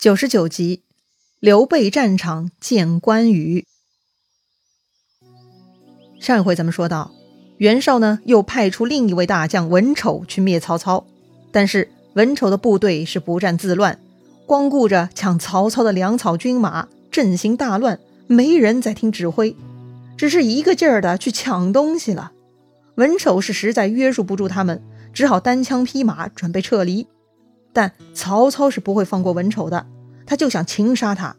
九十九集，刘备战场见关羽。上一回咱们说到，袁绍呢又派出另一位大将文丑去灭曹操，但是文丑的部队是不战自乱，光顾着抢曹操的粮草军马，阵型大乱，没人在听指挥，只是一个劲儿的去抢东西了。文丑是实在约束不住他们，只好单枪匹马准备撤离。但曹操是不会放过文丑的，他就想擒杀他。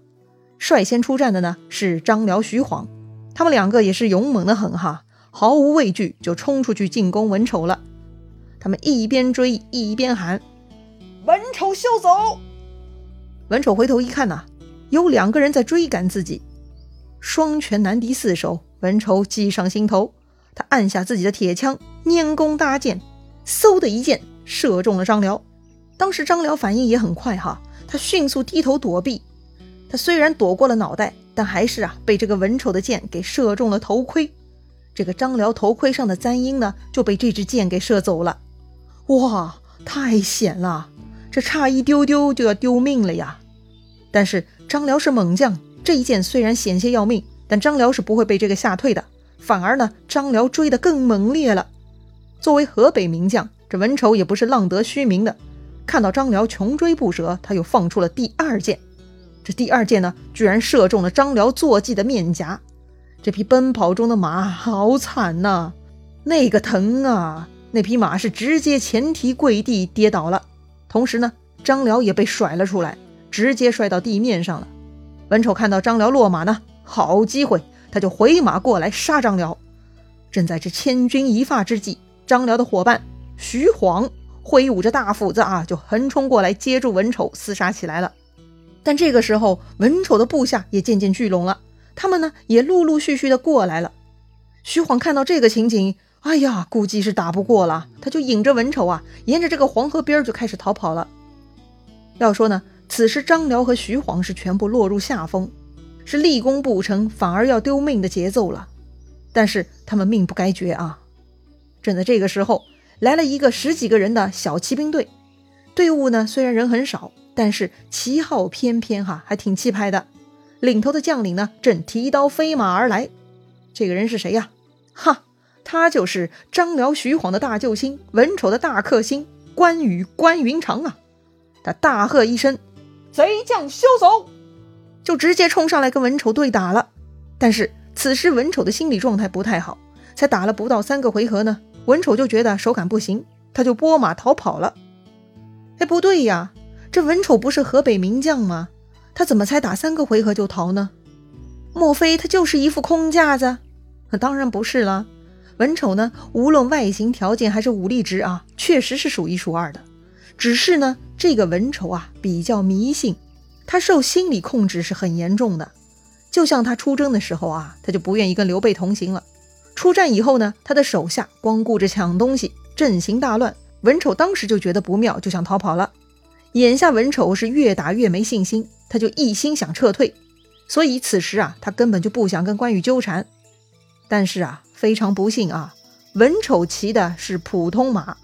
率先出战的呢是张辽、徐晃，他们两个也是勇猛的很哈，毫无畏惧就冲出去进攻文丑了。他们一边追一边喊：“文丑休走！”文丑回头一看呐，有两个人在追赶自己，双拳难敌四手。文丑计上心头，他按下自己的铁枪，拈弓搭箭，嗖的一箭射中了张辽。当时张辽反应也很快哈，他迅速低头躲避。他虽然躲过了脑袋，但还是啊被这个文丑的箭给射中了头盔。这个张辽头盔上的簪缨呢就被这支箭给射走了。哇，太险了！这差一丢丢就要丢命了呀！但是张辽是猛将，这一箭虽然险些要命，但张辽是不会被这个吓退的。反而呢，张辽追得更猛烈了。作为河北名将，这文丑也不是浪得虚名的。看到张辽穷追不舍，他又放出了第二箭。这第二箭呢，居然射中了张辽坐骑的面颊。这匹奔跑中的马好惨呐，那个疼啊！那匹马是直接前蹄跪地跌倒了。同时呢，张辽也被甩了出来，直接摔到地面上了。文丑看到张辽落马呢，好机会，他就回马过来杀张辽。正在这千钧一发之际，张辽的伙伴徐晃。挥舞着大斧子啊，就横冲过来接住文丑，厮杀起来了。但这个时候，文丑的部下也渐渐聚拢了，他们呢也陆陆续续的过来了。徐晃看到这个情景，哎呀，估计是打不过了，他就引着文丑啊，沿着这个黄河边就开始逃跑了。要说呢，此时张辽和徐晃是全部落入下风，是立功不成反而要丢命的节奏了。但是他们命不该绝啊！正在这个时候。来了一个十几个人的小骑兵队，队伍呢虽然人很少，但是旗号翩翩哈，还挺气派的。领头的将领呢正提刀飞马而来，这个人是谁呀？哈，他就是张辽、徐晃的大救星，文丑的大克星关羽关云长啊！他大喝一声：“贼将休走！”就直接冲上来跟文丑对打了。但是此时文丑的心理状态不太好，才打了不到三个回合呢。文丑就觉得手感不行，他就拨马逃跑了。哎，不对呀，这文丑不是河北名将吗？他怎么才打三个回合就逃呢？莫非他就是一副空架子？那当然不是了。文丑呢，无论外形条件还是武力值啊，确实是数一数二的。只是呢，这个文丑啊比较迷信，他受心理控制是很严重的。就像他出征的时候啊，他就不愿意跟刘备同行了。出战以后呢，他的手下光顾着抢东西，阵型大乱。文丑当时就觉得不妙，就想逃跑了。眼下文丑是越打越没信心，他就一心想撤退。所以此时啊，他根本就不想跟关羽纠缠。但是啊，非常不幸啊，文丑骑的是普通马，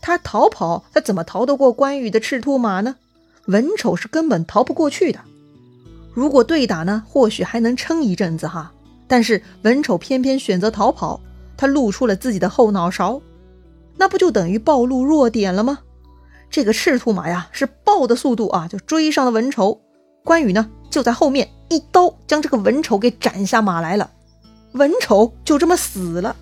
他逃跑，他怎么逃得过关羽的赤兔马呢？文丑是根本逃不过去的。如果对打呢，或许还能撑一阵子哈。但是文丑偏偏选择逃跑，他露出了自己的后脑勺，那不就等于暴露弱点了吗？这个赤兔马呀，是豹的速度啊，就追上了文丑。关羽呢，就在后面一刀将这个文丑给斩下马来了，文丑就这么死了。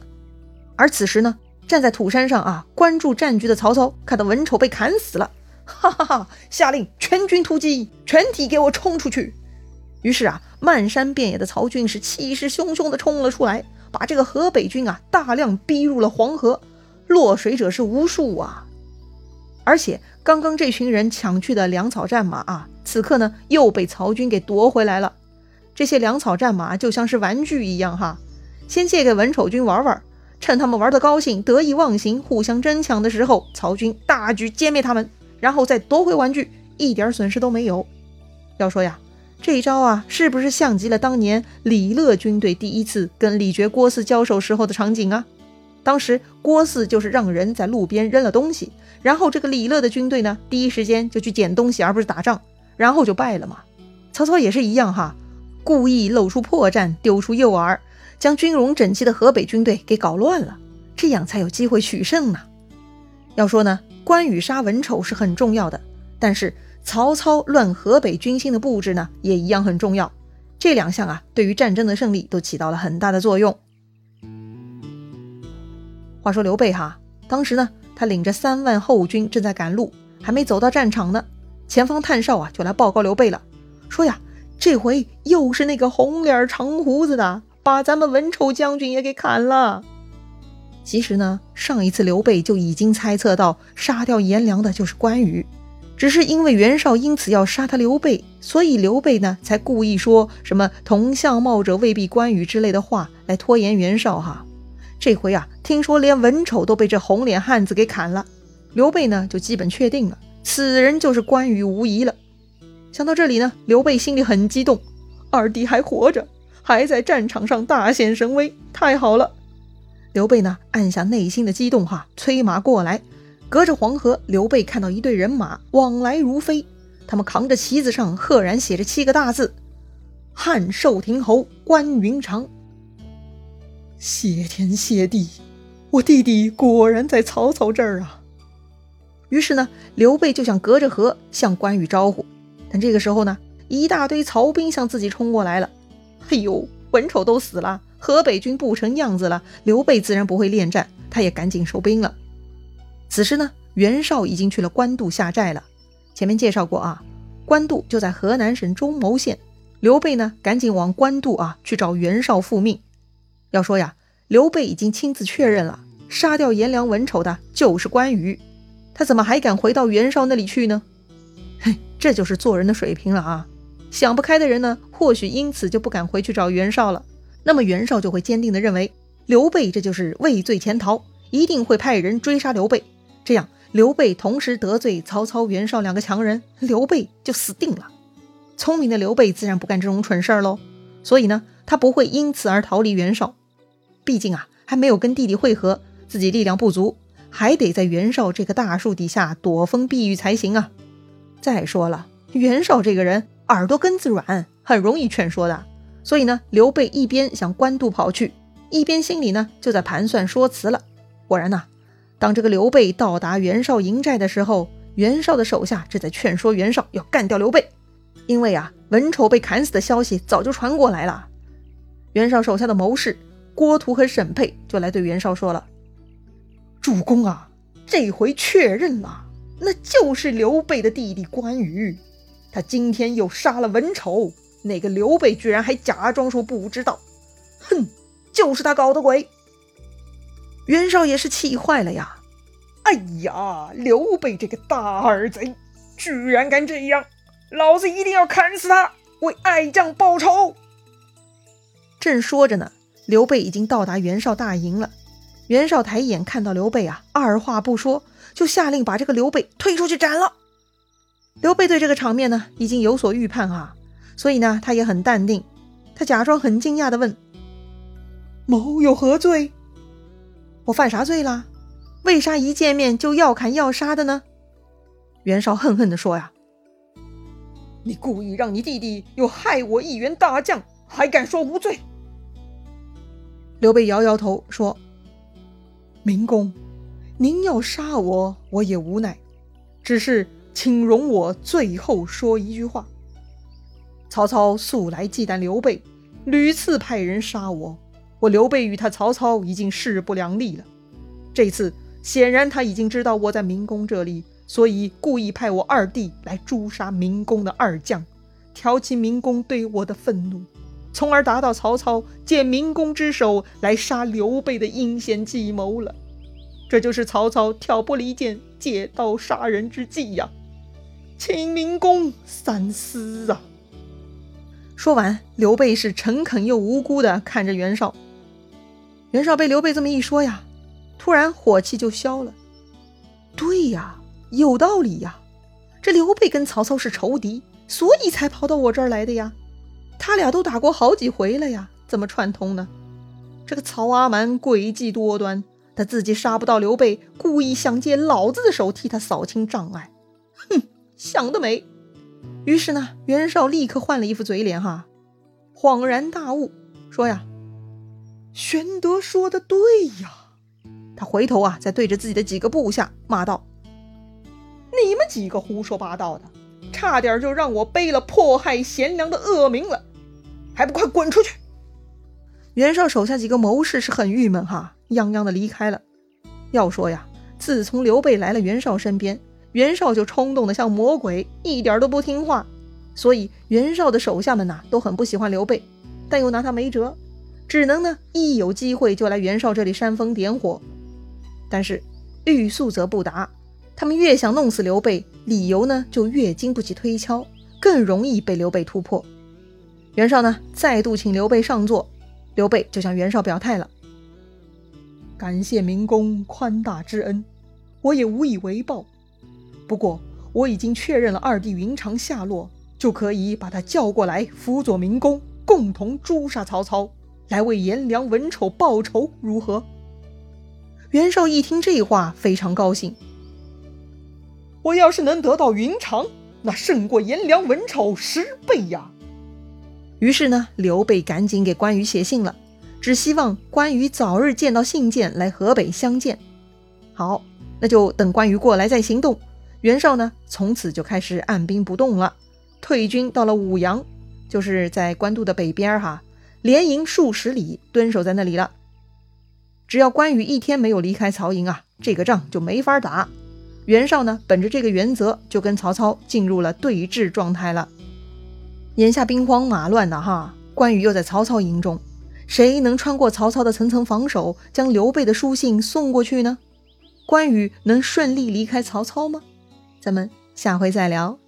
而此时呢，站在土山上啊，关注战局的曹操看到文丑被砍死了，哈哈哈，下令全军突击，全体给我冲出去。于是啊，漫山遍野的曹军是气势汹汹地冲了出来，把这个河北军啊大量逼入了黄河，落水者是无数啊。而且刚刚这群人抢去的粮草战马啊，此刻呢又被曹军给夺回来了。这些粮草战马就像是玩具一样哈，先借给文丑军玩玩，趁他们玩得高兴、得意忘形、互相争抢的时候，曹军大举歼灭他们，然后再夺回玩具，一点损失都没有。要说呀。这一招啊，是不是像极了当年李乐军队第一次跟李傕郭汜交手时候的场景啊？当时郭汜就是让人在路边扔了东西，然后这个李乐的军队呢，第一时间就去捡东西，而不是打仗，然后就败了嘛。曹操也是一样哈，故意露出破绽，丢出诱饵，将军容整齐的河北军队给搞乱了，这样才有机会取胜呢。要说呢，关羽杀文丑是很重要的，但是曹操乱河北军心的布置呢，也一样很重要。这两项啊，对于战争的胜利都起到了很大的作用。话说刘备哈，当时呢，他领着三万后军正在赶路，还没走到战场呢，前方探哨啊就来报告刘备了，说呀，这回又是那个红脸长胡子的，把咱们文丑将军也给砍了。其实呢，上一次刘备就已经猜测到杀掉颜良的就是关羽，只是因为袁绍因此要杀他刘备，所以刘备呢才故意说什么同相貌者未必关羽之类的话来拖延袁绍哈。这回啊，听说连文丑都被这红脸汉子给砍了，刘备呢就基本确定了，此人就是关羽无疑了。想到这里呢，刘备心里很激动，二弟还活着，还在战场上大显神威，太好了。刘备呢按下内心的激动，哈，催马过来。隔着黄河，刘备看到一队人马往来如飞，他们扛着旗子上赫然写着七个大字：“汉寿亭侯关云长。”谢天谢地，我弟弟果然在曹操这儿啊！于是呢，刘备就想隔着河向关羽招呼。但这个时候呢，一大堆曹兵向自己冲过来了。哎呦，文丑都死了，河北军不成样子了。刘备自然不会恋战，他也赶紧收兵了。此时呢，袁绍已经去了官渡下寨了。前面介绍过啊，官渡就在河南省中牟县。刘备呢，赶紧往官渡啊去找袁绍复命。要说呀，刘备已经亲自确认了，杀掉颜良、文丑的就是关羽，他怎么还敢回到袁绍那里去呢？嘿，这就是做人的水平了啊！想不开的人呢，或许因此就不敢回去找袁绍了。那么袁绍就会坚定地认为，刘备这就是畏罪潜逃，一定会派人追杀刘备。这样，刘备同时得罪曹操、袁绍两个强人，刘备就死定了。聪明的刘备自然不干这种蠢事儿喽，所以呢，他不会因此而逃离袁绍。毕竟啊，还没有跟弟弟会合，自己力量不足，还得在袁绍这棵大树底下躲风避雨才行啊。再说了，袁绍这个人耳朵根子软，很容易劝说的。所以呢，刘备一边向官渡跑去，一边心里呢就在盘算说辞了。果然呐，当这个刘备到达袁绍营寨的时候，袁绍的手下正在劝说袁绍要干掉刘备，因为啊，文丑被砍死的消息早就传过来了。袁绍手下的谋士。郭图和沈佩就来对袁绍说了：“主公啊，这回确认了，那就是刘备的弟弟关羽。他今天又杀了文丑，那个刘备居然还假装说不知道。哼，就是他搞的鬼。”袁绍也是气坏了呀！哎呀，刘备这个大耳贼，居然敢这样！老子一定要砍死他，为爱将报仇！正说着呢。刘备已经到达袁绍大营了，袁绍抬眼看到刘备啊，二话不说就下令把这个刘备推出去斩了。刘备对这个场面呢已经有所预判啊，所以呢他也很淡定，他假装很惊讶的问：“某有何罪？我犯啥罪了？为啥一见面就要砍要杀的呢？”袁绍恨恨地说：“呀，你故意让你弟弟又害我一员大将，还敢说无罪？”刘备摇摇头说：“明公，您要杀我，我也无奈。只是，请容我最后说一句话。曹操素来忌惮刘备，屡次派人杀我，我刘备与他曹操已经势不两立了。这次显然他已经知道我在明公这里，所以故意派我二弟来诛杀明公的二将，挑起明公对我的愤怒。”从而达到曹操借明公之手来杀刘备的阴险计谋了，这就是曹操挑拨离间、借刀杀人之计呀！请明公三思啊！说完，刘备是诚恳又无辜的看着袁绍。袁绍被刘备这么一说呀，突然火气就消了。对呀，有道理呀，这刘备跟曹操是仇敌，所以才跑到我这儿来的呀。他俩都打过好几回了呀，怎么串通呢？这个曹阿瞒诡计多端，他自己杀不到刘备，故意想借老子的手替他扫清障碍。哼，想得美！于是呢，袁绍立刻换了一副嘴脸，哈，恍然大悟，说呀：“玄德说的对呀。”他回头啊，再对着自己的几个部下骂道：“你们几个胡说八道的，差点就让我背了迫害贤良的恶名了，还不快滚出去！”袁绍手下几个谋士是很郁闷哈，泱泱的离开了。要说呀，自从刘备来了袁绍身边，袁绍就冲动的像魔鬼，一点都不听话。所以袁绍的手下们呐都很不喜欢刘备，但又拿他没辙，只能呢一有机会就来袁绍这里煽风点火。但是欲速则不达，他们越想弄死刘备，理由呢就越经不起推敲，更容易被刘备突破。袁绍呢再度请刘备上座。刘备就向袁绍表态了：“感谢明公宽大之恩，我也无以为报。不过我已经确认了二弟云长下落，就可以把他叫过来辅佐明公，共同诛杀曹操，来为颜良、文丑报仇，如何？”袁绍一听这话，非常高兴。我要是能得到云长，那胜过颜良、文丑十倍呀！于是呢，刘备赶紧给关羽写信了，只希望关羽早日见到信件来河北相见。好，那就等关羽过来再行动。袁绍呢，从此就开始按兵不动了，退军到了武阳，就是在官渡的北边哈，连营数十里，蹲守在那里了。只要关羽一天没有离开曹营啊，这个仗就没法打。袁绍呢，本着这个原则，就跟曹操进入了对峙状态了。眼下兵荒马乱的哈，关羽又在曹操营中，谁能穿过曹操的层层防守，将刘备的书信送过去呢？关羽能顺利离开曹操吗？咱们下回再聊。